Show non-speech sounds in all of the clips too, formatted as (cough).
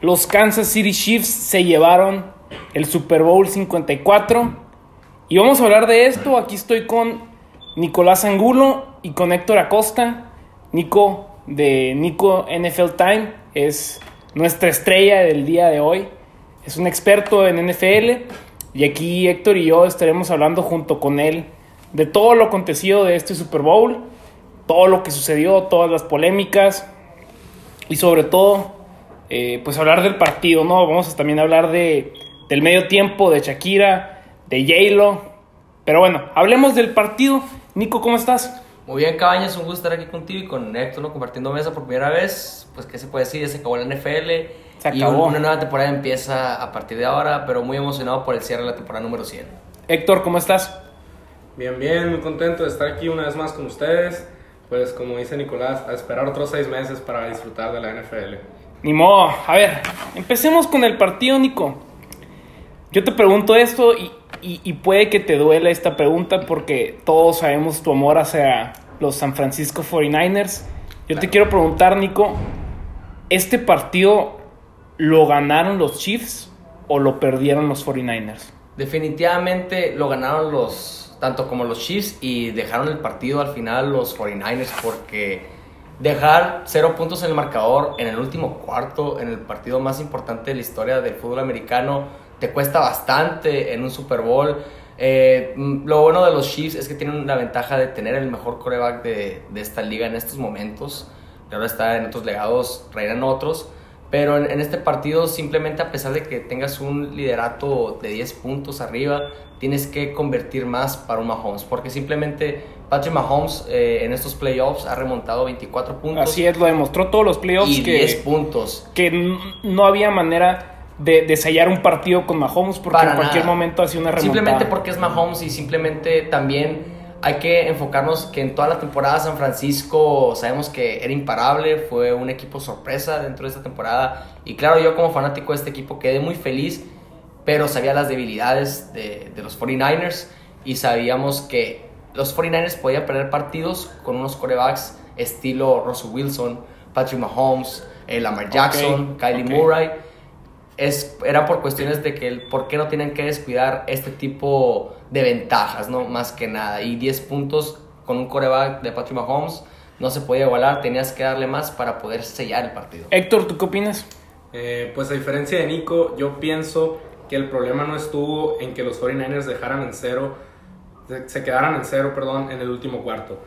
los Kansas City Chiefs se llevaron el Super Bowl 54. Y vamos a hablar de esto. Aquí estoy con Nicolás Angulo y con Héctor Acosta. Nico de Nico NFL Time es nuestra estrella del día de hoy. Es un experto en NFL. Y aquí Héctor y yo estaremos hablando junto con él de todo lo acontecido de este Super Bowl, todo lo que sucedió, todas las polémicas y sobre todo, eh, pues hablar del partido, ¿no? Vamos a también hablar de, del medio tiempo, de Shakira, de J-Lo. Pero bueno, hablemos del partido. Nico, ¿cómo estás? Muy bien, Cabañas, un gusto estar aquí contigo y con Héctor, ¿no? Compartiendo mesa por primera vez. Pues, ¿qué se puede decir? Ya se acabó la NFL. Se Y acabó. una nueva temporada empieza a partir de ahora, pero muy emocionado por el cierre de la temporada número 100. Héctor, ¿cómo estás? Bien, bien, muy contento de estar aquí una vez más con ustedes. Pues como dice Nicolás, a esperar otros seis meses para disfrutar de la NFL. Ni modo. A ver, empecemos con el partido, Nico. Yo te pregunto esto y, y- y puede que te duela esta pregunta porque todos sabemos tu amor hacia los San Francisco 49ers. Yo te quiero preguntar, Nico, ¿este partido lo ganaron los Chiefs o lo perdieron los 49ers? Definitivamente lo ganaron los, tanto como los Chiefs y dejaron el partido al final los 49ers porque dejar cero puntos en el marcador en el último cuarto, en el partido más importante de la historia del fútbol americano, te cuesta bastante en un Super Bowl. Eh, mm, lo bueno de los Chiefs es que tienen la ventaja de tener el mejor coreback de, de esta liga en estos momentos. Claro está, en otros legados reinan otros. Pero en, en este partido, simplemente a pesar de que tengas un liderato de 10 puntos arriba, tienes que convertir más para un Mahomes. Porque simplemente Patrick Mahomes eh, en estos playoffs ha remontado 24 puntos Así es, lo demostró todos los playoffs y que, 10 puntos. que no había manera de, de sellar un partido con Mahomes porque Para en cualquier nada. momento hacía una remontada. Simplemente porque es Mahomes y simplemente también hay que enfocarnos que en toda la temporada San Francisco sabemos que era imparable, fue un equipo sorpresa dentro de esta temporada y claro, yo como fanático de este equipo quedé muy feliz, pero sabía las debilidades de, de los 49ers y sabíamos que los 49ers podían perder partidos con unos corebacks estilo Russell Wilson, Patrick Mahomes, eh, Lamar Jackson, Kylie. Murray es, era por cuestiones de que el, por qué no tienen que descuidar este tipo de ventajas, ¿no? Más que nada. Y 10 puntos con un coreback de Patrick Mahomes no se podía igualar, tenías que darle más para poder sellar el partido. Héctor, ¿tú qué opinas? Eh, pues a diferencia de Nico, yo pienso que el problema no estuvo en que los 49ers dejaran en cero, se- quedaran en cero, perdón, en el último cuarto.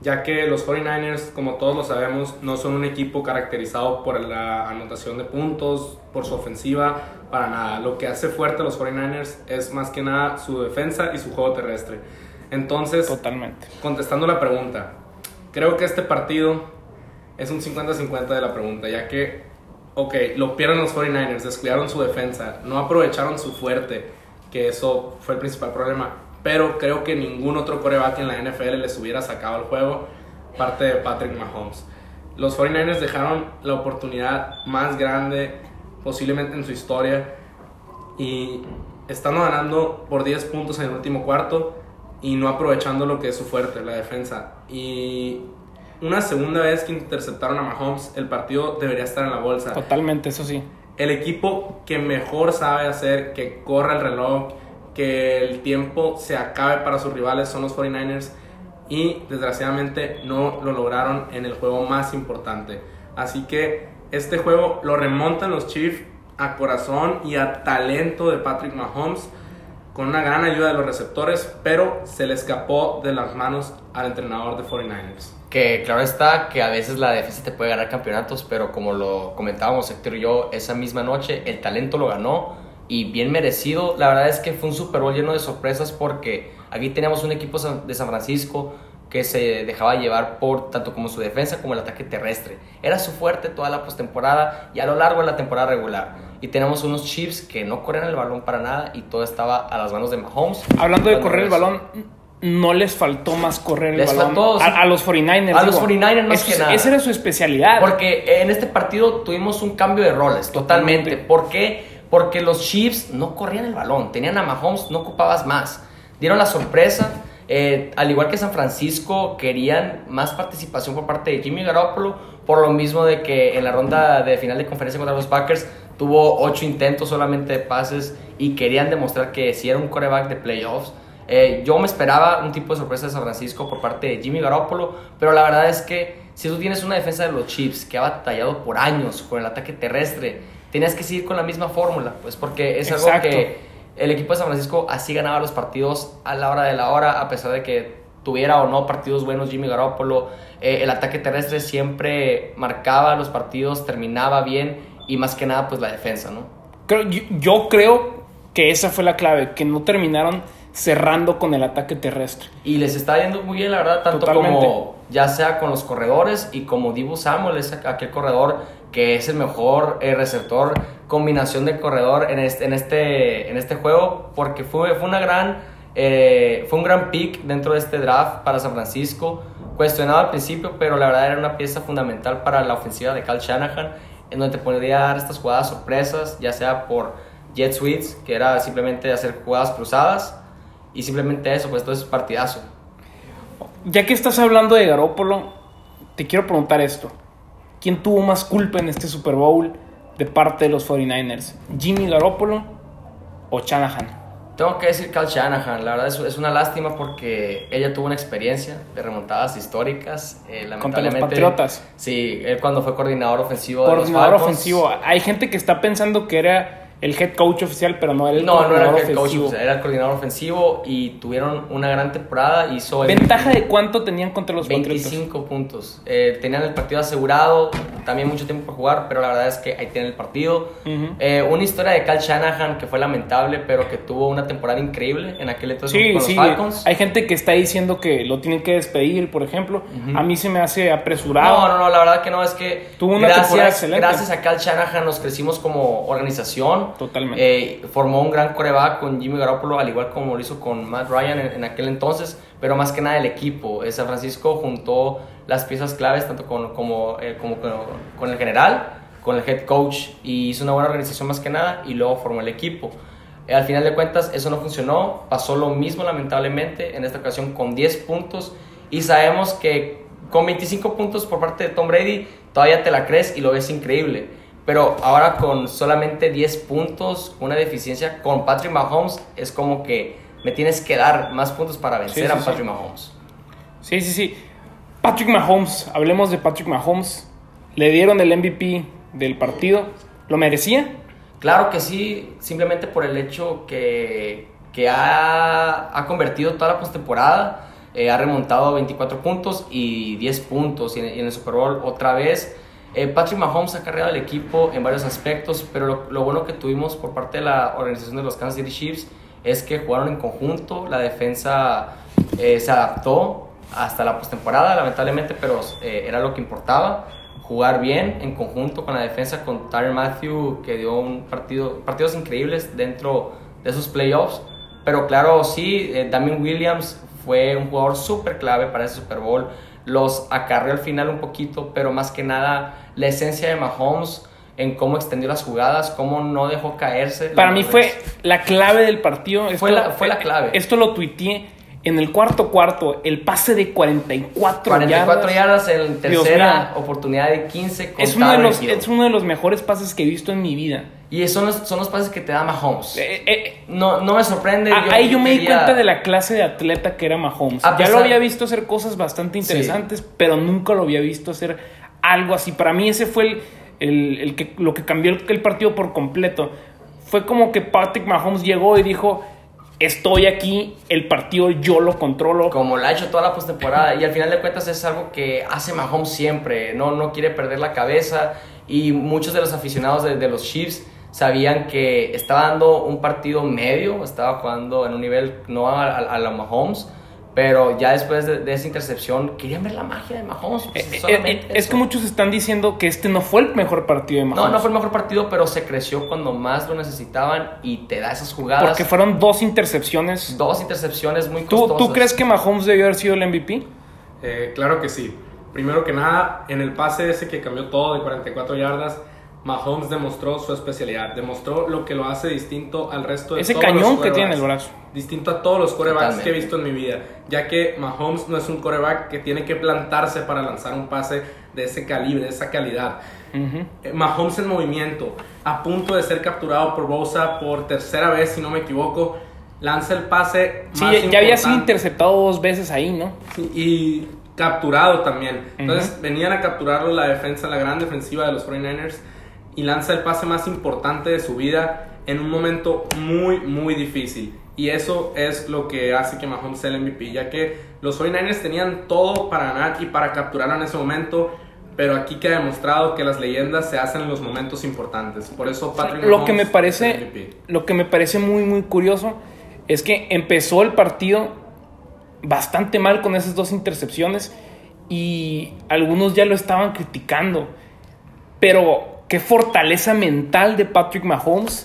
Ya que los 49ers, como todos lo sabemos, no son un equipo caracterizado por la anotación de puntos, por su ofensiva, para nada. Lo que hace fuerte a los 49ers es más que nada su defensa y su juego terrestre. Entonces, Totalmente. contestando la pregunta, creo que este partido es un 50-50 de la pregunta, ya que, ok, lo pierden los 49ers, descuidaron su defensa, no aprovecharon su fuerte, que eso fue el principal problema, pero creo que ningún otro coreback en la NFL les hubiera sacado el juego, parte de Patrick Mahomes. Los 49ers dejaron la oportunidad más grande posiblemente en su historia y estando ganando por 10 puntos en el último cuarto y no aprovechando lo que es su fuerte, la defensa. Y una segunda vez que interceptaron a Mahomes, el partido debería estar en la bolsa. Totalmente, eso sí. El equipo que mejor sabe hacer que corra el reloj, que el tiempo se acabe para sus rivales son los 49ers y desgraciadamente no lo lograron en el juego más importante. Así que este juego lo remontan los Chiefs a corazón y a talento de Patrick Mahomes con una gran ayuda de los receptores, pero se le escapó de las manos al entrenador de 49ers. Que claro está que a veces la defensa te puede ganar campeonatos, pero como lo comentábamos Héctor y yo esa misma noche, el talento lo ganó y bien merecido. La verdad es que fue un Super Bowl lleno de sorpresas porque aquí teníamos un equipo de San Francisco que se dejaba llevar por tanto como su defensa como el ataque terrestre. Era su fuerte toda la postemporada y a lo largo de la temporada regular. Y tenemos unos Chiefs que no corrían el balón para nada y todo estaba a las manos de Mahomes. Hablando de correr el balón, no les faltó más correr el Les balón. faltó, a, a los 49ers. A los digo. 49ers más que nada. Esa era su especialidad. Porque en este partido tuvimos un cambio de roles, totalmente. Totalmente. ¿Por qué? Porque los Chiefs no corrían el balón, tenían a Mahomes, no ocupabas más. Dieron la sorpresa Eh, al igual que San Francisco, querían más participación por parte de Jimmy Garoppolo, por lo mismo de que en la ronda de final de conferencia contra los Packers tuvo ocho intentos solamente de pases y querían demostrar que si era un coreback de playoffs. Eh, yo me esperaba un tipo de sorpresa de San Francisco por parte de Jimmy Garoppolo, pero la verdad es que si tú tienes una defensa de los Chiefs que ha batallado por años con el ataque terrestre, tienes que seguir con la misma fórmula, pues porque es algo que el equipo de San Francisco así ganaba los partidos a la hora de la hora, a pesar de que tuviera o no partidos buenos Jimmy Garoppolo, eh, el ataque terrestre siempre marcaba los partidos, terminaba bien y más que nada pues la defensa, ¿no? Creo- yo, yo creo que esa fue la clave, que no terminaron cerrando con el ataque terrestre. Y les está yendo muy bien, la verdad, tanto Totalmente. como ya sea con los corredores y como Dibu Samuel, es aquel corredor que es el mejor eh, receptor, combinación de corredor en este, en este, en este juego, porque fue, fue, una gran, eh, fue un gran pick dentro de este draft para San Francisco, cuestionado al principio, pero la verdad era una pieza fundamental para la ofensiva de Cal Shanahan, en donde te podría dar estas jugadas sorpresas, ya sea por jet sweeps, que era simplemente hacer jugadas cruzadas, y simplemente eso, pues entonces partidazo. Ya que estás hablando de Garópolo, te quiero preguntar esto. ¿Quién tuvo más culpa en este Super Bowl de parte de los 49ers? ¿Jimmy Garoppolo o Shanahan? Tengo que decir Cal Shanahan, la verdad es, es una lástima porque ella tuvo una experiencia de remontadas históricas. Eh, Contra los Patriotas. Sí, él cuando fue coordinador ofensivo de Coordinador los Falcons. ofensivo. Hay gente que está pensando que era el head coach oficial, pero no era el No, no era el coordinador head coach, ofensivo. o sea, era el coordinador ofensivo y tuvieron una gran temporada. Hizo el ¿Ventaja de cuánto tenían contra los Patriotas? 25 puntos. Eh, tenían el partido asegurado, también mucho tiempo por jugar, pero la verdad es que ahí tienen el partido. Ujú. Eh, una historia de Cal Shanahan que fue lamentable, pero que tuvo una temporada increíble en aquel entonces Sí, con sí. los Falcons. Hay gente que está diciendo que lo tienen que despedir, por ejemplo. A mí se me hace apresurado. No, no, no, la verdad que no, es que Tuvo una temporada gracias, excelente. gracias a Cal Shanahan nos crecimos como organización. Totalmente. Eh, formó un gran coreback con Jimmy Garoppolo, al igual como lo hizo con Matt Ryan en, en aquel entonces, pero más que nada el equipo. Eh, San Francisco juntó las piezas claves tanto con, como, eh, como con, con el general, con el head coach y hizo una buena organización más que nada y luego formó el equipo. Eh, al final de cuentas eso no funcionó, pasó lo mismo lamentablemente, en esta ocasión con 10 puntos y sabemos que con 25 puntos por parte de Tom Brady todavía te la crees y lo ves increíble. Pero ahora con solamente 10 puntos, una deficiencia con Patrick Mahomes, es como que me tienes que dar más puntos para vencer Sí, sí, a sí. Patrick Mahomes. Sí, sí, sí. Patrick Mahomes, hablemos de Patrick Mahomes. Le dieron el MVP del partido. ¿Lo merecía? Claro que sí, simplemente por el hecho que, que ha, ha convertido toda la postemporada, eh, ha remontado 24 puntos y 10 puntos y en, y en el Super Bowl otra vez. Eh, Patrick Mahomes ha cargado el equipo en varios aspectos, pero lo, bueno que tuvimos por parte de la organización de los Kansas City Chiefs es que jugaron en conjunto, la defensa eh, se adaptó hasta la postemporada, lamentablemente, pero eh, era lo que importaba. Jugar bien en conjunto con la defensa con Tyler Matthew que dio un partido partidos increíbles dentro de esos playoffs. Pero claro sí Damien Williams fue un jugador súper clave para ese Super Bowl los acarreó al final un poquito pero más que nada la esencia de Mahomes en cómo extendió las jugadas cómo no dejó caerse Para mí fue la clave del partido. Fue la- fue la clave. Esto lo tuiteé en el cuarto cuarto. El pase de 44, 44 yardas. yardas en tercera oportunidad de 15 con Es uno, de los, es uno de los mejores pases que he visto en mi vida. y son los, son los pases que te da Mahomes Eh, eh, no, no me sorprende Ah, ahí yo me di cuenta de la clase de atleta que era Mahomes. Ya lo había visto hacer cosas bastante interesantes, pero nunca lo había visto hacer algo así. Para mí ese fue el, el- el que, lo que cambió el, el partido por completo. Fue como que Patrick Mahomes llegó y dijo, estoy aquí, el partido yo lo controlo. como lo ha hecho toda la postemporada. Y al final de cuentas es algo que hace Mahomes siempre, no, no quiere perder la cabeza. Y muchos de los aficionados de, los Chiefs sabían que estaba dando un partido medio, estaba jugando en un nivel no a la Mahomes, pero ya después de, de esa intercepción querían ver la magia de Mahomes. pues, Eh, eh, eh, es que muchos están diciendo que este no fue el mejor partido de Mahomes. No, no fue el mejor partido, pero se creció cuando más lo necesitaban y te da esas jugadas. Porque fueron dos intercepciones. Dos intercepciones muy ¿Tú, costosas. ¿Tú crees que Mahomes debió haber sido el MVP? Eh, claro que sí. Primero que nada, en el pase ese que cambió todo de 44 yardas, Mahomes demostró su especialidad, demostró lo que lo hace distinto al resto de Ese todos los cañón que tiene en el brazo. Distinto a todos los corebacks que he visto en mi vida, ya que Mahomes no es un coreback que tiene que plantarse para lanzar un pase de ese calibre, de esa calidad. Eh, Mahomes en movimiento, a punto de ser capturado por Bosa por tercera vez, si no me equivoco, lanza el pase Sí, más ya, ya había sido interceptado dos veces ahí, ¿no? Sí, y capturado también. Entonces venían a capturarlo la defensa, la gran defensiva de los 49ers y lanza el pase más importante de su vida en un momento muy, muy difícil. Y eso es lo que hace que Mahomes sea el MVP, ya que los 49ers tenían todo para ganar y para capturarlo en ese momento. Pero aquí queda demostrado que las leyendas se hacen en los momentos importantes. Por eso Patrick Lo que me Mahomes es parece, MVP. lo que me parece muy, muy curioso es que empezó el partido bastante mal con esas dos intercepciones y algunos ya lo estaban criticando. Pero qué fortaleza mental de Patrick Mahomes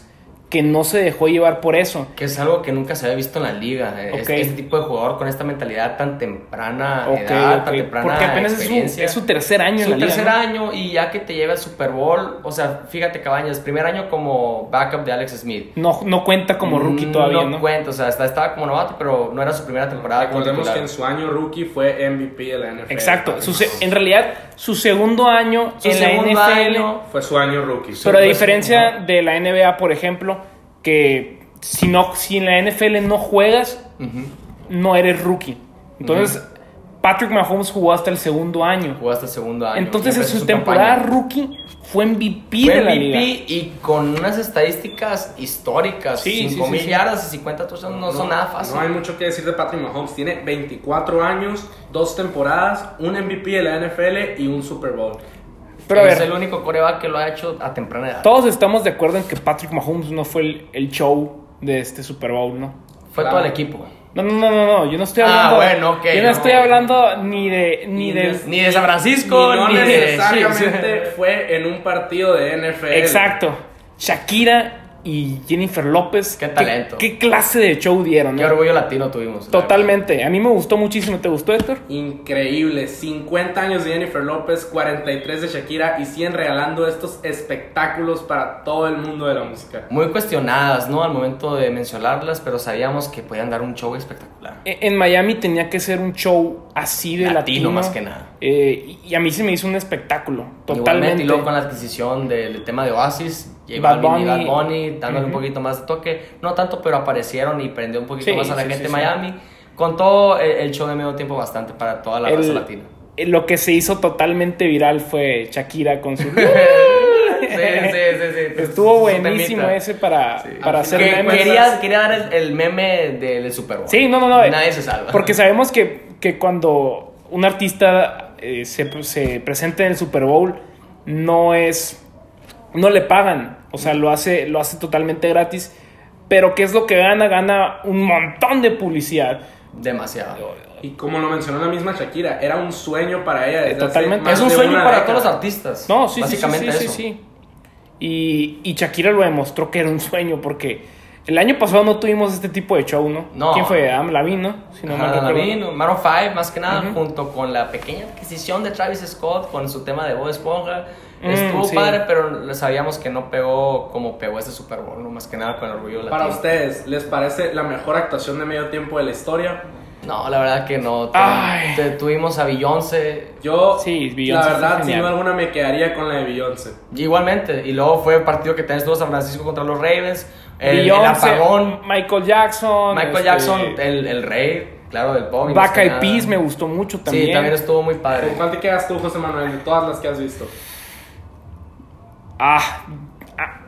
que no se dejó llevar por eso. Que es algo que nunca se había visto en la liga. eh, Ok. Este, este tipo de jugador con esta mentalidad tan temprana Ok, edad, tan temprana Porque apenas es su, experiencia. es su tercer año su en la liga. tercer ¿no? año y ya que te lleva al Super Bowl, o sea, fíjate Cabañas, primer año como backup de Alex Smith. No, no cuenta como rookie todavía, ¿no? No cuenta, o sea, está- estaba como novato, pero no era su primera temporada Recordemos que en su año rookie fue MVP de la NFL. Exacto. Su en realidad, su segundo año Su en la segundo NFL. año, Fue su año rookie. Pero a diferencia de la NBA, por ejemplo, que si, no, si en la NFL no juegas, no eres rookie. Entonces, Patrick Mahomes jugó hasta el segundo año. jugó hasta el segundo año. Entonces, en su temporada campaña. rookie, fue MVP Fue de la MVP liga. y con unas estadísticas históricas. Sí, 5 sí, mil sí, sí. yardas y 50 touchdowns no, son nada fácil. No hay mucho que decir de Patrick Mahomes. Tiene 24 años, dos temporadas, un MVP de la NFL y un Super Bowl. Pero a es ver, el único coreback que lo ha hecho a temprana edad. todos estamos de acuerdo en que Patrick Mahomes no fue el, el show de este Super Bowl, ¿no? Fue Claro. todo el equipo. No, no, no, no, no, yo no estoy Ah, hablando. bueno, ok, yo no, no. estoy hablando ni de. Ni Ni de. Ni de San Francisco, no ni de. necesariamente fue en un partido de NFL. Exacto. Shakira y Jennifer López. Qué talento. ¿Qué, clase de show dieron? Qué no? orgullo latino tuvimos. Totalmente. A mí me gustó muchísimo. ¿Te gustó, Héctor? Increíble. 50 años de Jennifer López, 43 de Shakira y siguen regalando estos espectáculos para todo el mundo de la música. Muy cuestionadas, ¿no? Al momento de mencionarlas, pero sabíamos que podían dar un show espectacular. E- En Miami tenía que ser un show así de latino. Latino, más que nada. Eh, y a mí se me hizo un espectáculo. Igualmente, Totalmente. y luego con la adquisición del tema de Oasis, J Bad Balvin y. Bad Bunny, dándole un poquito más de toque. No tanto, pero aparecieron y prendió un poquito Sí, más a la sí, gente de sí. Miami. Con todo el, el show de medio tiempo bastante para toda la raza El- latina. eh, Lo que se hizo totalmente viral fue Shakira con su. (laughs) (laughs) sí, sí, sí, sí. Estuvo buenísimo ese para, para hacer Que- memes. quería, quería dar el, el meme del Super Bowl. Sí, no, no, no. Nadie se salva. Porque sabemos que, que cuando un artista eh, se, se presenta en el Super Bowl, no es. No le pagan. O sea, lo hace, lo hace totalmente gratis. Pero ¿qué es lo que gana? Gana un montón de publicidad. Demasiado. Y como lo mencionó la misma Shakira, era un sueño para ella. desde Totalmente. hace más Es un de sueño para década. todos los artistas. No, sí, sí, sí, Básicamente sí, sí, eso. sí. Y, y Shakira lo demostró que era un sueño porque el año pasado no tuvimos este tipo de show, ¿no? No. ¿Quién fue? Adam Lavigne, ¿no? Si no recuerdo. Lavigne, Maroon 5, más que nada, junto con la pequeña adquisición de Travis Scott con su tema de Bob Esponja. Mm, Estuvo sí. padre, pero sabíamos que no pegó como pegó este Super Bowl, ¿no? más que nada con el orgullo latino. Para ustedes, ¿les parece la mejor actuación de medio tiempo de la historia? No, la verdad que no. Ay. te- tuvimos a Beyoncé Yo, Sí, Beyoncé la verdad, sin duda alguna me quedaría con la de Beyoncé. igualmente. Y luego fue el partido que también estuvo San Francisco contra los Ravens. El, el Beyoncé, apagón. Michael Jackson. Michael este, Jackson, el, el rey, claro, del pop. y Eyed nada. Peas me gustó mucho también. Sí, también estuvo muy padre. ¿Con cuál te quedas tú, José Manuel, de todas las que has visto? Ah,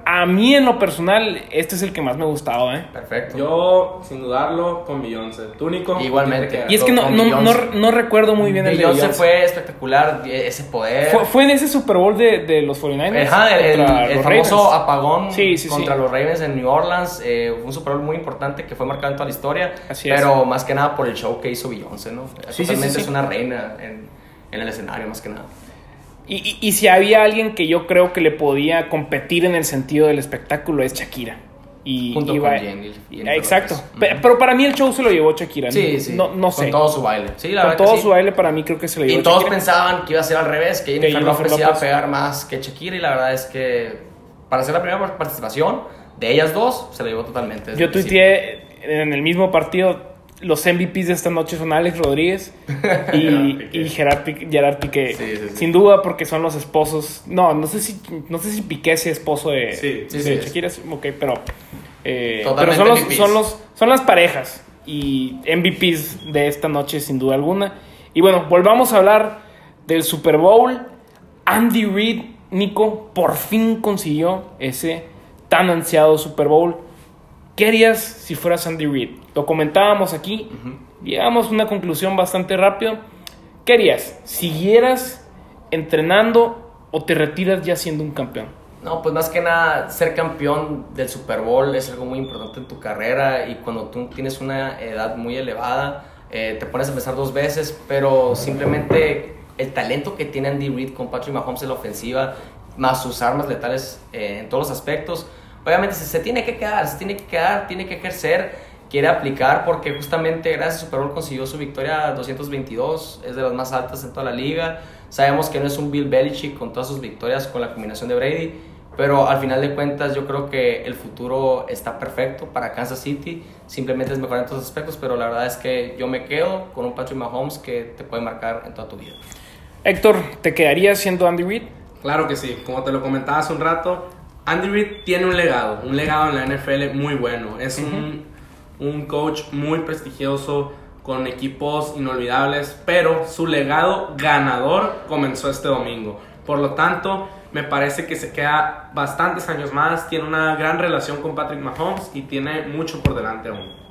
a, mí en lo personal, este es el que más me ha gustado, ¿eh? Perfecto. Yo, sin dudarlo, con Beyoncé. ¿Tú, Nico? Igualmente. Y es que no, no, no, Beyoncé. no recuerdo muy bien el Beyoncé Beyoncé. fue espectacular, ese poder. Fue, fue en ese Super Bowl de, de los 49ers. Ajá, el, el- contra el los famoso Ravens. apagón Sí, sí, contra sí. los Ravens en New Orleans. eh, fue un Super Bowl muy importante que fue marcado en toda la historia. Así es. pero más que nada por el show que hizo Beyoncé, ¿no? sí, Totalmente sí. es una reina en, en el escenario, más que nada. Y, y- y si había alguien que yo creo que le podía competir en el sentido del espectáculo es Shakira. Y, Junto con Jenny- Exacto. Pero para mí el show se lo llevó Shakira. Sí, no, sí. No, no sé. Con todo su baile. Sí, la Con verdad que todo sí. su baile para mí creo que se lo llevó Y todos Shakira. pensaban que iba a ser al revés, que Jennifer Jennifer López iba a pegar más que Shakira y la verdad es que para ser la primera participación de ellas dos, se la llevó totalmente. Yo tuiteé en el mismo partido. Los MVPs de esta noche son Alex Rodríguez y, (laughs) Piqué. y Gerard, Piqué, Gerard Piqué. Sí, sí, sí. Sin duda porque son los esposos. No, no sé si no sé si Piqué sea esposo de, de es. Shakira. Ok, pero, eh, pero Totalmente son, los, son, los, son las parejas y MVPs de esta noche sin duda alguna. Y bueno, volvamos a hablar del Super Bowl. Andy Reid, Nico, por fin consiguió ese tan ansiado Super Bowl. ¿Qué harías si fueras Andy Reid? Lo comentábamos aquí, llegamos a una conclusión bastante rápida. ¿Qué harías? ¿Siguieras entrenando o te retiras ya siendo un campeón? No, pues más que nada, ser campeón del Super Bowl es algo muy importante en tu carrera y cuando tú tienes una edad muy elevada, eh, te pones a pensar dos veces, pero simplemente el talento que tiene Andy Reid con Patrick Mahomes en la ofensiva, más sus armas letales eh, en todos los aspectos, obviamente se, se tiene que quedar, se tiene que quedar, tiene que ejercer, quiere aplicar porque justamente gracias al Super Bowl consiguió su victoria 222, es de las más altas en toda la liga. Sabemos que no es un Bill Belichick con todas sus victorias con la combinación de Brady, pero al final de cuentas yo creo que el futuro está perfecto para Kansas City. Simplemente es mejorar en todos los aspectos, pero la verdad es que yo me quedo con un Patrick Mahomes que te puede marcar en toda tu vida. Héctor, ¿te quedarías siendo Andy Reid? Claro que sí, como te lo comentaba hace un rato, Andy Reid tiene un legado, un legado en la NFL muy bueno. Es un, un coach muy prestigioso, con equipos inolvidables, pero su legado ganador comenzó este domingo. Por lo tanto, me parece que se queda bastantes años más, tiene una gran relación con Patrick Mahomes y tiene mucho por delante aún.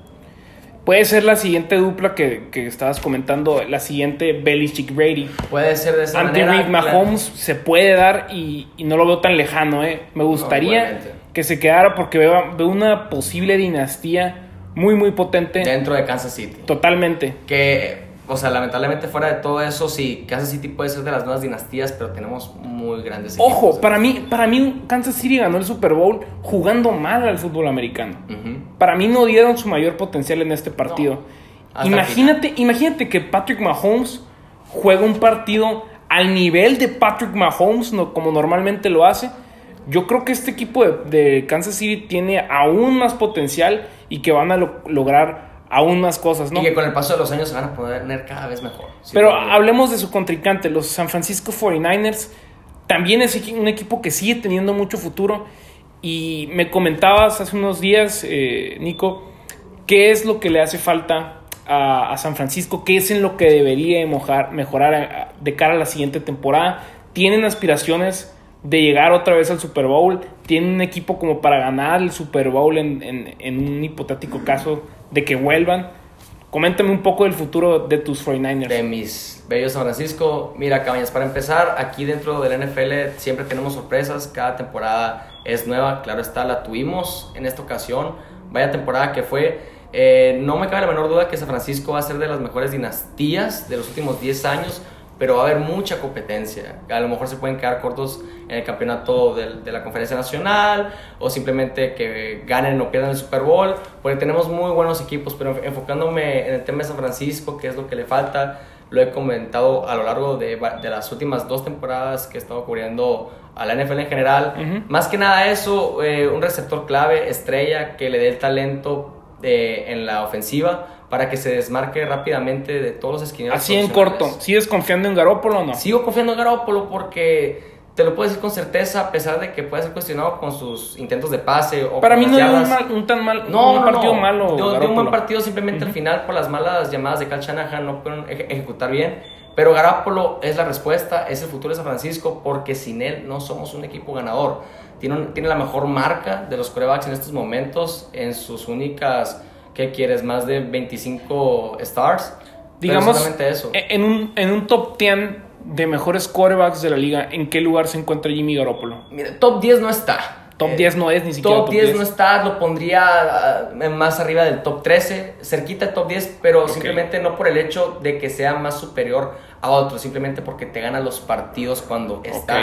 Puede ser la siguiente dupla que, que estabas comentando, la siguiente Belichick Brady. Puede ser de esa Andy manera. Reid Mahomes se puede dar y, y no lo veo tan lejano, ¿eh? Me gustaría que se quedara porque veo, veo una posible dinastía muy, muy potente. Dentro de Kansas City. Totalmente. Que, o sea, lamentablemente fuera de todo eso, sí, Kansas City puede ser de las nuevas dinastías, pero tenemos muy grandes Ojo, equipos. para mí, para mí Kansas City ganó el Super Bowl jugando mal al fútbol americano. Para mí no dieron su mayor potencial en este partido. No, imagínate, imagínate que Patrick Mahomes juega un partido al nivel de Patrick Mahomes, no, como normalmente lo hace. Yo creo que este equipo de, de Kansas City tiene aún más potencial y que van a lo- lograr aún más cosas, ¿no? Y que con el paso de los años se van a poner cada vez mejor. Pero hablemos de su contrincante, los San Francisco 49ers. También es un equipo que sigue teniendo mucho futuro. Y me comentabas hace unos días, eh, Nico, qué es lo que le hace falta a, a San Francisco, qué es en lo que debería mojar- mejorar a- de cara a la siguiente temporada. Tienen aspiraciones de llegar otra vez al Super Bowl. Tienen un equipo como para ganar el Super Bowl en, en- en un hipotético caso de que vuelvan. Coméntame un poco del futuro de tus 49ers. de mis bellos San Francisco. Mira, Cabañas, para empezar, aquí dentro del NFL siempre tenemos sorpresas. Cada temporada es nueva, claro está, la tuvimos en esta ocasión. Vaya temporada que fue. Eh, no me cabe la menor duda que San Francisco va a ser de las mejores dinastías de los últimos 10 años, pero va a haber mucha competencia. A lo mejor se pueden quedar cortos en el campeonato del- de, la Conferencia Nacional o simplemente que ganen o pierdan el Super Bowl, porque tenemos muy buenos equipos, pero enfocándome en el tema de San Francisco, que es lo que le falta, lo he comentado a lo largo de, de las últimas dos temporadas que he estado cubriendo a la NFL en general. Ujú. Más que nada eso, eh, un receptor clave, estrella, que le dé el talento eh, en la ofensiva para que se desmarque rápidamente de todos los esquineros. Así en corto, ¿sigues confiando en Garoppolo o no? Sigo confiando en Garoppolo porque te lo puedo decir con certeza, a pesar de que puede ser cuestionado con sus intentos de pase o Para mí no dio un, mal- un tan mal, No, un partido no. malo. Dio, dio un buen partido simplemente al final por las malas llamadas de Cal Shanahan no pudieron eje- ejecutar bien. Pero Garoppolo es la respuesta, es el futuro de San Francisco porque sin él no somos un equipo ganador. Tiene, un- tiene la mejor marca de los corebacks en estos momentos en sus únicas, ¿qué quieres? Más de 25 stars. Digamos, eso. e- en un, en un top 10 de mejores quarterbacks de la liga, ¿en qué lugar se encuentra Jimmy Garoppolo? Mira, top 10 no está. Top Eh, 10 no es ni siquiera Top 10 no está, lo pondría ah, más arriba del top 13, cerquita del top 10, pero simplemente no por el hecho de que sea más superior a otros, simplemente porque te gana los partidos cuando está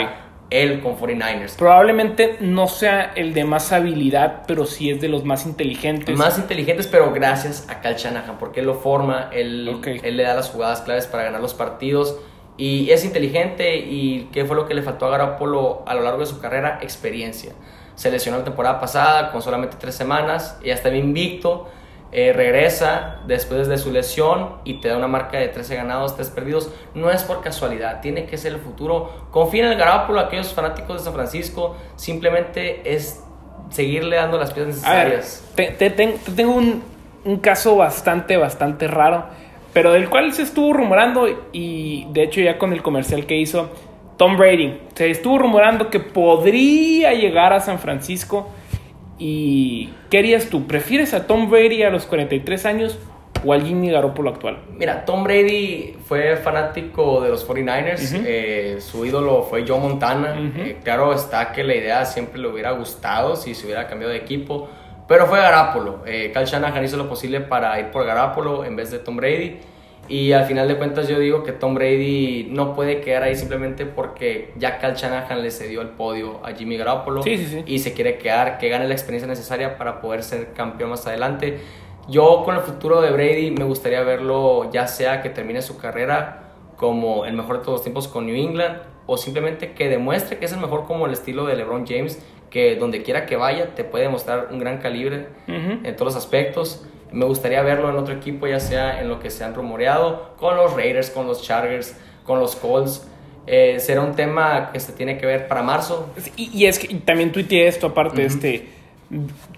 él con 49ers. Probablemente no sea el de más habilidad, pero sí es de los más inteligentes. Más inteligentes, pero gracias a Cal Shanahan, porque él lo forma, él, él le da las jugadas claves para ganar los partidos. Y es inteligente. ¿Y qué fue lo que le faltó a Garoppolo a lo largo de su carrera? Experiencia. Se lesionó la temporada pasada con solamente tres semanas. Y ya estaba invicto. Eh, regresa después de su lesión y te da una marca de 13 ganados, 3 perdidos. No es por casualidad, tiene que ser el futuro. Confía en el Garoppolo, aquellos fanáticos de San Francisco. Simplemente es seguirle dando las piezas A ver, necesarias. te, te- te- te tengo un, un caso bastante, bastante raro, pero del cual se estuvo rumorando y de hecho ya con el comercial que hizo Tom Brady, se estuvo rumorando que podría llegar a San Francisco y ¿qué harías tú? ¿Prefieres a Tom Brady a los 43 años o al Jimmy Garoppolo actual? Mira, Tom Brady fue fanático de los 49ers. Ujú. eh, su ídolo fue Joe Montana. Ujú. Eh, claro está que la idea siempre le hubiera gustado si se hubiera cambiado de equipo. Pero fue Garapolo. Eh, Cal Shanahan hizo lo posible para ir por Garapolo en vez de Tom Brady. Y al final de cuentas yo digo que Tom Brady no puede quedar ahí simplemente porque ya Cal Shanahan le cedió el podio a Jimmy Garoppolo Sí, sí, sí. y se quiere quedar, que gane la experiencia necesaria para poder ser campeón más adelante. Yo con el futuro de Brady me gustaría verlo ya sea que termine su carrera como el mejor de todos los tiempos con New England o simplemente que demuestre que es el mejor como el estilo de LeBron James, que donde quiera que vaya te puede mostrar un gran calibre en todos los aspectos. Me gustaría verlo en otro equipo, ya sea en lo que se han rumoreado, con los Raiders, con los Chargers, con los Colts. Eh, será un tema que se tiene que ver para marzo. Y, y es que y también tuiteé esto aparte, este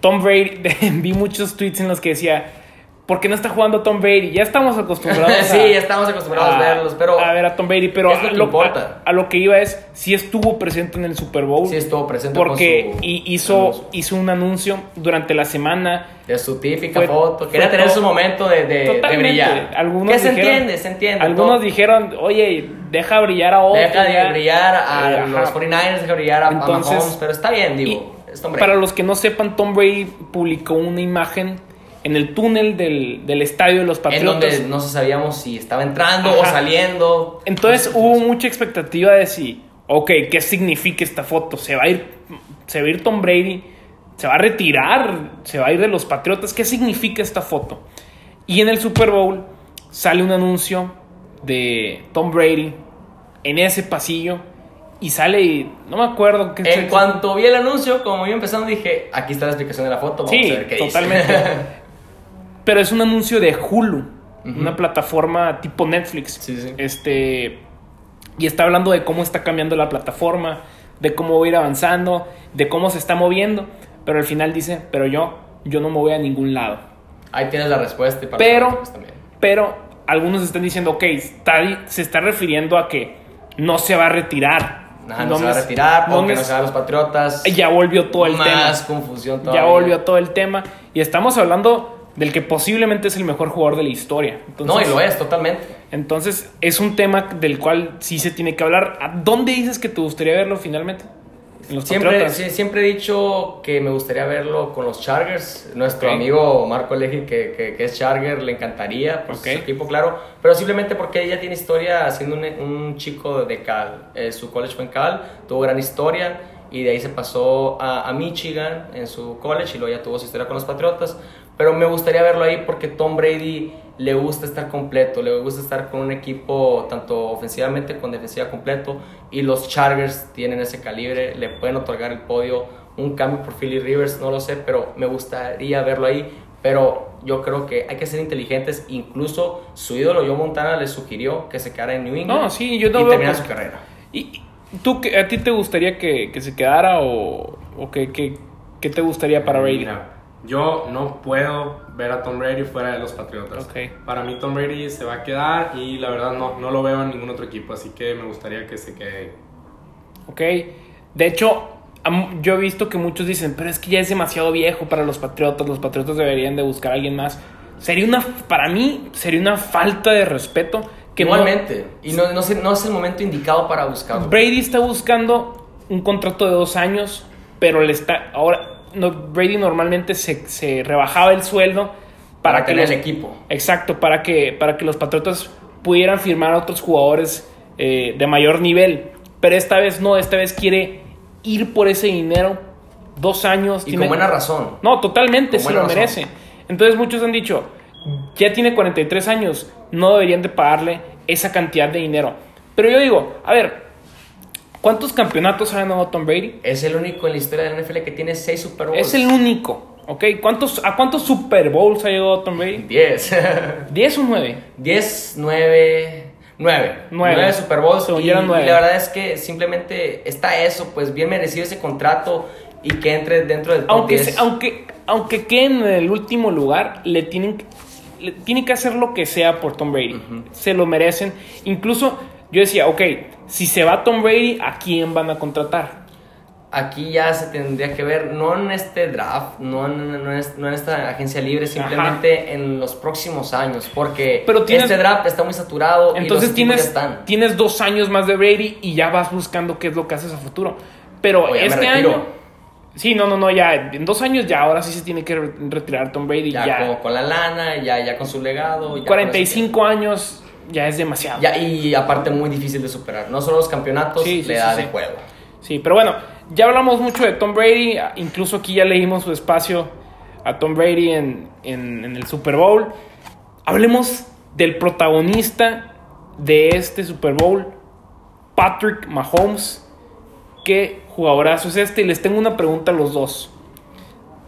Tom Brady, (laughs) vi muchos tweets en los que decía, ¿por qué no está jugando Tom Brady? Ya estamos acostumbrados (laughs) a, sí, ya estamos acostumbrados a, verlos, pero a ver a Tom Brady, pero lo a, que lo, importa. a- a lo que iba es, si estuvo presente en el Super Bowl, sí estuvo presente porque con su hi- hizo, hizo un anuncio durante la semana. de su típica Fue- foto. Quería tener todo- su momento de, de- de brillar. Algunos que se entiende, se entiende. Algunos todo. dijeron, oye, deja brillar a otro. Deja de ya". brillar a Eh, ajá. los 49ers, deja brillar a, a Entonces, Mahomes, pero está bien, digo. Y es Tom Brady. para los que no sepan, Tom Brady publicó una imagen en el túnel del, del estadio de los en Patriotas. donde no sabíamos si estaba entrando o saliendo. Entonces hubo mucha expectativa de si, ok, ¿qué significa esta foto? ¿Se va a ir, se va a ir Tom Brady? ¿Se va a retirar? ¿Se va a ir de los Patriotas? ¿Qué significa esta foto? Y en el Super Bowl sale un anuncio de Tom Brady en ese pasillo y sale y no me acuerdo qué En cuanto vi el anuncio, como iba empezando, dije, aquí está la explicación de la foto, vamos Sí, a ver qué totalmente. dice. (laughs) Pero es un anuncio de Hulu, una plataforma tipo Netflix. Sí, sí. Este. Y está hablando de cómo está cambiando la plataforma, de cómo va a ir avanzando, de cómo se está moviendo. Pero al final dice, pero yo, yo no me voy a ningún lado. Ahí tienes la respuesta y para Pero-. Pero algunos están diciendo, ok, está- se está refiriendo a que no se va a retirar. No, se va a retirar, no o que no se van los Patriotas. Ya volvió todo el tema. Más confusión todavía. Ya volvió todo el tema. Y estamos hablando del que posiblemente es el mejor jugador de la historia. Entonces, No, y lo es, totalmente. Entonces, es un tema del cual sí se tiene que hablar. ¿A dónde dices que te gustaría verlo finalmente? En los Siempre, sí, siempre he dicho que me gustaría verlo con los Chargers. Nuestro amigo Marco Leggi, que, que, que es Charger, le encantaría, por Ok. su equipo, claro. Pero simplemente porque ella tiene historia siendo un, un chico de Cal. Eh, su college fue en Cal, tuvo gran historia y de ahí se pasó a, a Michigan en su college y luego ya tuvo su historia con los Patriotas. Pero me gustaría verlo ahí porque Tom Brady le gusta estar completo, le gusta estar con un equipo tanto ofensivamente como defensiva completo y los Chargers tienen ese calibre, le pueden otorgar el podio, un cambio por Philly Rivers, no lo sé, pero me gustaría verlo ahí, pero yo creo que hay que ser inteligentes, incluso su ídolo Joe Montana le sugirió que se quedara en New England No, sí, yo no y veo terminar por- su carrera. ¿Y tú, a ti te gustaría que, que se quedara o, o que, te gustaría para Brady? Mira, yo no puedo ver a Tom Brady fuera de los Patriotas. Ok. Para mí Tom Brady se va a quedar y la verdad no, no lo veo en ningún otro equipo, así que me gustaría que se quede. ¿Ok? De hecho, yo he visto que muchos dicen, pero es que ya es demasiado viejo para los Patriotas, los Patriotas deberían de buscar a alguien más. Sería una, para mí, sería una falta de respeto que no- Igualmente, y no, no, no es el momento indicado para buscarlo. Brady está buscando un contrato de dos años, pero le está. Ahora, no, Brady normalmente se, se rebajaba el sueldo para, Para que tener los- el equipo. Exacto, para que, para que los Patriotas pudieran firmar a otros jugadores eh, de mayor nivel. pero esta vez no, esta vez quiere ir por ese dinero. Dos años. Y tiene- con buena razón. No, totalmente, se lo razón. merece. Entonces muchos han dicho, ya tiene 43 años, no deberían de pagarle esa cantidad de dinero. Pero yo digo, a ver, ¿cuántos campeonatos ha ganado Tom Brady? Es el único en la historia de la NFL que tiene 6 Super Bowls. Es el único, ¿ok? ¿Cuántos, ¿A cuántos Super Bowls ha llegado Tom Brady? 10. ¿10 (laughs) o 9? 10, 9, 9. Nueve. 9 Super Bowls. Y, y la verdad es que simplemente está eso, pues bien merecido ese contrato y que entre dentro del top Aunque, 10. se- aunque, aunque queden en el último lugar, le tienen, que- le tienen que hacer lo que sea por Tom Brady. Se lo merecen. Incluso yo decía, ok, si se va Tom Brady, ¿a quién van a contratar? Aquí ya se tendría que ver, no en este draft, no en, no en es- no en esta agencia libre, simplemente en los próximos años, porque Pero tienes- este draft está muy saturado Entonces y los tienes, están. tienes dos años más de Brady y ya vas buscando qué es lo que haces a futuro. Pero O ya me este año... Sí, no, no, no, ya en dos años ya, ahora sí se tiene que re- retirar Tom Brady. Ya, Ya, Con, con la lana, ya, ya con su legado. ya 45 años ya es demasiado. Ya, y aparte muy difícil de superar, no solo los campeonatos, Sí, sí, le da sí. de juego. Sí, pero bueno, ya hablamos mucho de Tom Brady, incluso aquí ya leímos su espacio a Tom Brady en, en- en el Super Bowl. Hablemos del protagonista de este Super Bowl, Patrick Mahomes. Qué jugadorazo es este. Y les tengo una pregunta a los dos.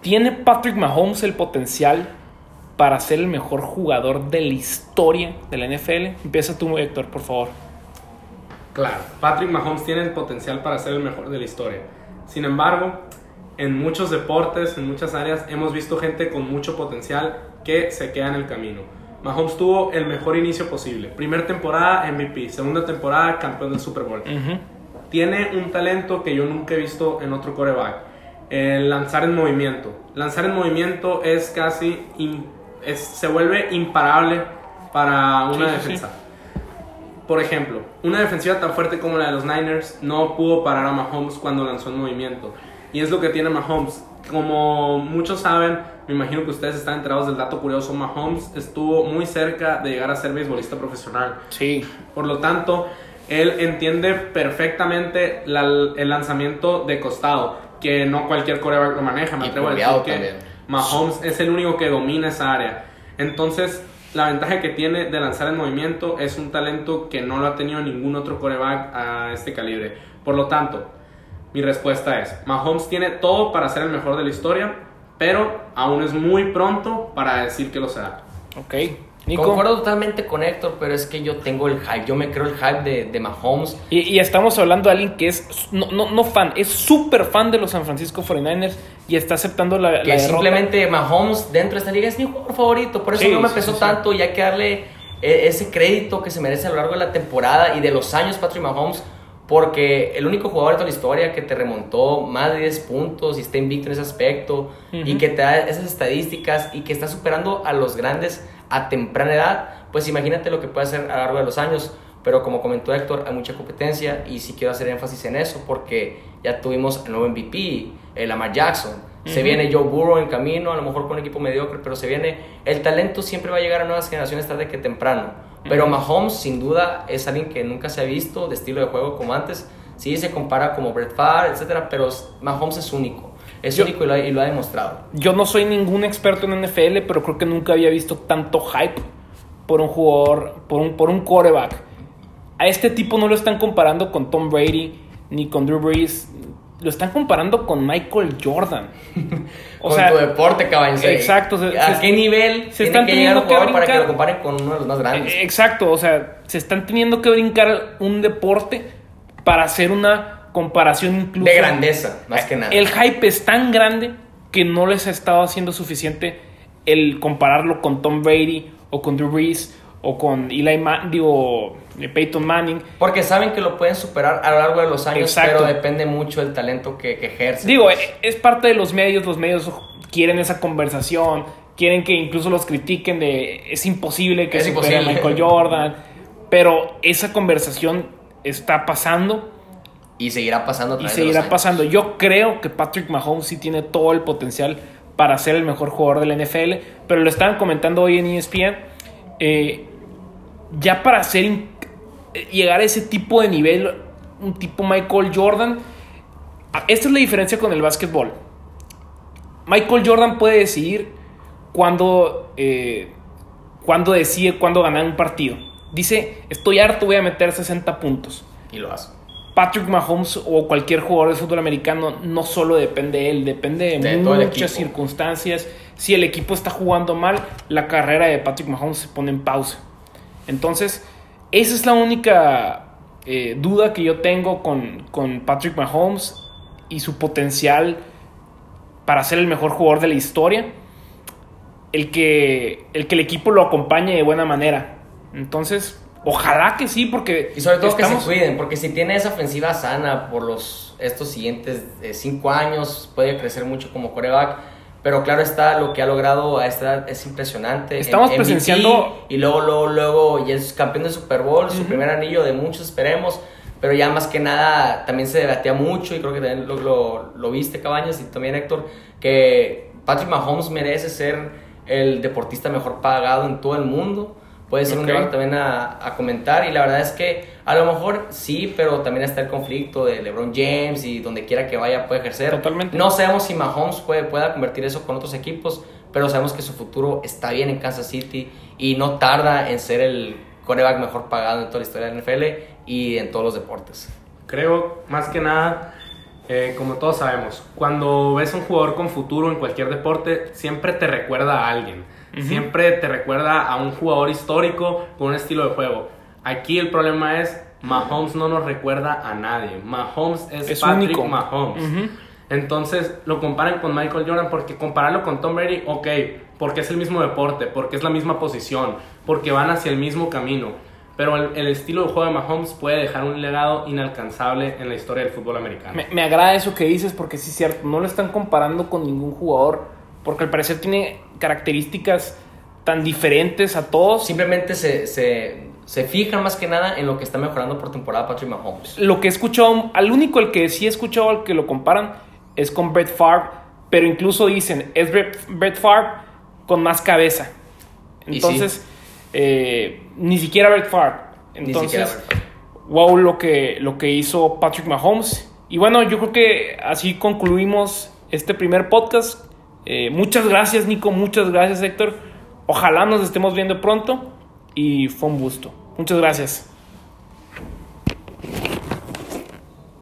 ¿Tiene Patrick Mahomes el potencial para ser el mejor jugador de la historia de la NFL? Empieza tú, Héctor, por favor. Claro, Patrick Mahomes tiene el potencial para ser el mejor de la historia. Sin embargo, en muchos deportes, en muchas áreas, hemos visto gente con mucho potencial que se queda en el camino. Mahomes tuvo el mejor inicio posible. Primera temporada MVP, segunda temporada campeón del Super Bowl. Tiene un talento que yo nunca he visto en otro coreback. El lanzar en movimiento. Lanzar en movimiento es casi... im- es- se vuelve imparable para una Sí, sí, sí. defensa. Por ejemplo, una defensiva tan fuerte como la de los Niners no pudo parar a Mahomes cuando lanzó en movimiento. Y es lo que tiene Mahomes. Como muchos saben, me imagino que ustedes están enterados del dato curioso, Mahomes estuvo muy cerca de llegar a ser beisbolista profesional. Sí. Por lo tanto, él entiende perfectamente la- el lanzamiento de costado, que no cualquier coreback lo maneja. Me Y atrevo a decir que también. Mahomes es el único que domina esa área. Entonces, la ventaja que tiene de lanzar en movimiento es un talento que no lo ha tenido ningún otro coreback a este calibre. Por lo tanto, mi respuesta es, Mahomes tiene todo para ser el mejor de la historia, pero aún es muy pronto para decir que lo será. Ok. Nico. Concuerdo totalmente con Héctor, pero es que yo tengo el hype, yo me creo el hype de, de Mahomes. Y, y estamos hablando de alguien que es no, no, no fan, es súper fan de los San Francisco 49ers y está aceptando la, la Que derrota. simplemente Mahomes dentro de esta liga es mi jugador favorito, por eso Sí, no me sí, pesó sí, tanto y hay que darle eh, ese crédito que se merece a lo largo de la temporada y de los años Patrick Mahomes, porque el único jugador de toda la historia que te remontó más de 10 puntos y está invicto en ese aspecto y que te da esas estadísticas y que está superando a los grandes a temprana edad, pues imagínate lo que puede hacer a lo largo de los años. Pero como comentó Héctor, hay mucha competencia y sí quiero hacer énfasis en eso porque ya tuvimos el nuevo MVP, el Lamar Jackson. Se Ujú. viene Joe Burrow en camino, a lo mejor con un equipo mediocre, pero se viene. El talento siempre va a llegar a nuevas generaciones tarde que temprano. Pero. Mahomes, sin duda, es alguien que nunca se ha visto de estilo de juego como antes. Sí, se compara como Brett Favre, etcétera, pero Mahomes es único. Es Yo- único y lo, ha- y lo ha demostrado. Yo no soy ningún experto en NFL, pero creo que nunca había visto tanto hype por un jugador, por un, por un quarterback. A este tipo no lo están comparando con Tom Brady ni con Drew Brees. Lo están comparando con Michael Jordan. (laughs) O con sea, tu deporte, caballo. exacto, se- ¿A se- qué nivel se están que teniendo que jugador para que brincar. lo comparen con uno de los más grandes? Exacto, o sea, se están teniendo que brincar un deporte para hacer una comparación incluso. de grandeza, más que nada. El hype es tan grande que no les ha estado haciendo suficiente el compararlo con Tom Brady o con Drew Brees o con Eli Ma- digo, eh, Peyton Manning. Porque saben que lo pueden superar a lo largo de los años, Exacto. pero depende mucho del talento que, que ejerce. Digo, eh, es parte de los medios, los medios quieren esa conversación, quieren que incluso los critiquen de es imposible que Es supere a. Michael Jordan, pero esa conversación está pasando y seguirá pasando y seguirá pasando. Yo creo que Patrick Mahomes sí tiene todo el potencial para ser el mejor jugador de la NFL, pero lo estaban comentando hoy en ESPN. eh, ya para hacer in- eh, llegar a ese tipo de nivel un tipo Michael Jordan. Esta es la diferencia con el básquetbol. Michael Jordan puede decidir cuándo, eh, cuándo decide cuándo ganar un partido. Dice, estoy harto, voy a meter 60 puntos. Y lo hace. Patrick Mahomes o cualquier jugador de fútbol americano no solo depende de él, depende de, muchas circunstancias. Si el equipo está jugando mal, la carrera de Patrick Mahomes se pone en pausa. Entonces, esa es la única eh, duda que yo tengo con, con Patrick Mahomes y su potencial para ser el mejor jugador de la historia. El que, el que el equipo lo acompañe de buena manera. Entonces, ojalá que sí, porque Y sobre todo que estamos- se cuiden, porque si tiene esa ofensiva sana por los estos siguientes eh, cinco años, puede crecer mucho como coreback. Pero claro está, lo que ha logrado a esta edad es impresionante. Estamos presenciando- Y luego, luego, luego, y es campeón de Super Bowl, su Ujú. primer anillo de muchos, esperemos. Pero ya más que nada, también se debatía mucho, y creo que también lo, lo, lo viste, Cabañas, y también Héctor, que Patrick Mahomes merece ser el deportista mejor pagado en todo el mundo. Puede ser un debate también a, a comentar y la verdad es que a lo mejor sí, pero también está el conflicto de LeBron James y donde quiera que vaya puede ejercer. Totalmente. No sabemos si Mahomes puede, pueda convertir eso con otros equipos, pero sabemos que su futuro está bien en Kansas City y no tarda en ser el coreback mejor pagado en toda la historia de la NFL y en todos los deportes. Creo, más que nada, eh, como todos sabemos, cuando ves un jugador con futuro en cualquier deporte, siempre te recuerda a alguien. Siempre te recuerda a un jugador histórico con un estilo de juego. Aquí el problema es, Mahomes no nos recuerda a nadie. Mahomes es, Es Patrick único. Mahomes. Ujú. Entonces lo comparan con Michael Jordan porque compararlo con Tom Brady, ok, porque es el mismo deporte, porque es la misma posición, porque van hacia el mismo camino. Pero el, el estilo de juego de Mahomes puede dejar un legado inalcanzable en la historia del fútbol americano. Me, me agrada eso que dices porque sí es cierto, no lo están comparando con ningún jugador porque al parecer tiene características tan diferentes a todos. Simplemente se, se, se fijan más que nada en lo que está mejorando por temporada Patrick Mahomes. Lo que he escuchado, al único el que sí he escuchado al que lo comparan es con Brett Favre, pero incluso dicen, es Brett, Brett Favre con más cabeza. Y sí. Entonces, eh, ni siquiera Brett Favre. Ni siquiera Entonces, wow lo que, lo que hizo Patrick Mahomes. Y bueno, yo creo que así concluimos este primer podcast. Eh, muchas gracias, Nico. Muchas gracias, Héctor. Ojalá nos estemos viendo pronto. Y fue un gusto. Muchas gracias.